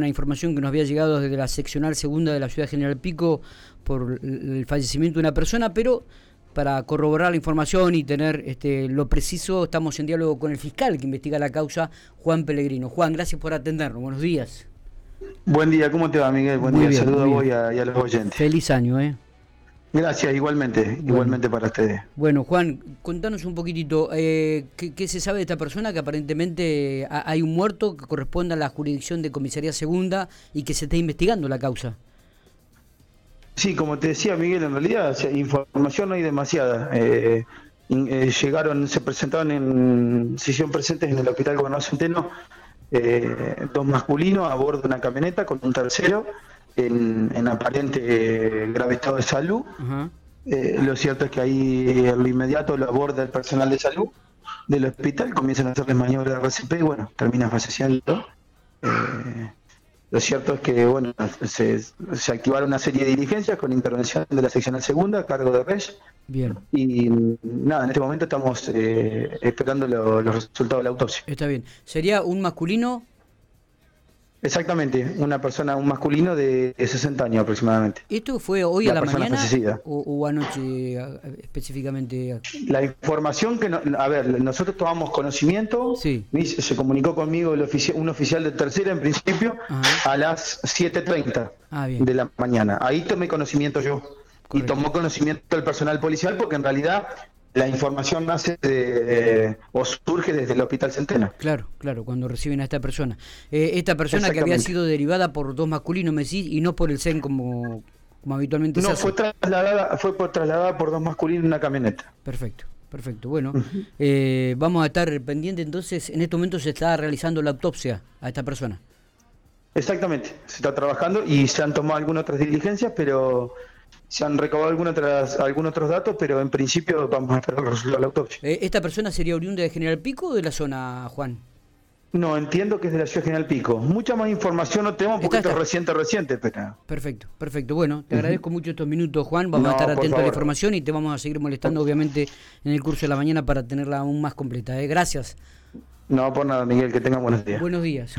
una información que nos había llegado desde la seccional segunda de la ciudad General Pico por el fallecimiento de una persona, pero para corroborar la información y tener este, lo preciso, estamos en diálogo con el fiscal que investiga la causa, Juan Pellegrino. Juan, gracias por atendernos. Buenos días. Buen día, ¿cómo te va, Miguel? Buen día, saludos a vos y a, los oyentes. Feliz año, ¿eh? Gracias, igualmente, igualmente para ustedes. Bueno, Juan, contanos un poquitito, eh, ¿qué, se sabe de esta persona? Que aparentemente hay un muerto que corresponde a la jurisdicción de comisaría segunda y que se está investigando la causa. Sí, como te decía Miguel, en realidad información no hay demasiada. Eh, eh, llegaron, se presentaron en, se hicieron presentes en el Hospital Gobernador Centeno dos masculinos a bordo de una camioneta con un tercero en, aparente eh, grave estado de salud. Eh, lo cierto es que ahí en lo inmediato lo aborda el personal de salud del hospital, comienzan a hacerles maniobras de RCP y bueno, termina falleciendo. Eh, lo cierto es que bueno, se, activaron una serie de diligencias con intervención de la seccional segunda a cargo de Reyes. Bien. Y nada, en este momento estamos esperando los resultados de la autopsia. Está bien. ¿Sería un masculino Exactamente, una persona, un masculino de 60 años aproximadamente. ¿Esto fue hoy a la mañana o, anoche específicamente? La información que, a ver, nosotros tomamos conocimiento, sí. se comunicó conmigo el un oficial de tercera en principio a las 7.30 ah, de la mañana. Ahí tomé conocimiento yo. Y tomó conocimiento el personal policial porque en realidad la información nace de, o surge desde el Hospital Centeno. Claro, claro, cuando reciben a esta persona. Eh, esta persona que había sido derivada por dos masculinos, me decís, y no por el CEN como, como habitualmente no, se hace. fue trasladada, fue por, trasladada por dos masculinos en una camioneta. Perfecto. Perfecto, bueno, eh, vamos a estar pendientes entonces, en este momento se está realizando la autopsia a esta persona. Exactamente, se está trabajando y se han tomado algunas otras diligencias, pero se han recabado algunos otros datos, pero en principio vamos a esperar los resultados de la autopsia. Eh, ¿Esta persona sería oriunda de General Pico o de la zona, Juan? No, entiendo que es de la ciudad General Pico. Mucha más información no tenemos porque esto es reciente, reciente. Pero... Perfecto, perfecto. Bueno, te agradezco mucho estos minutos, Juan. Vamos a estar atentos a la información y te vamos a seguir molestando, obviamente, en el curso de la mañana para tenerla aún más completa. ¿eh? Gracias. No, por nada, Miguel. Que tengan buenos días. Buenos días.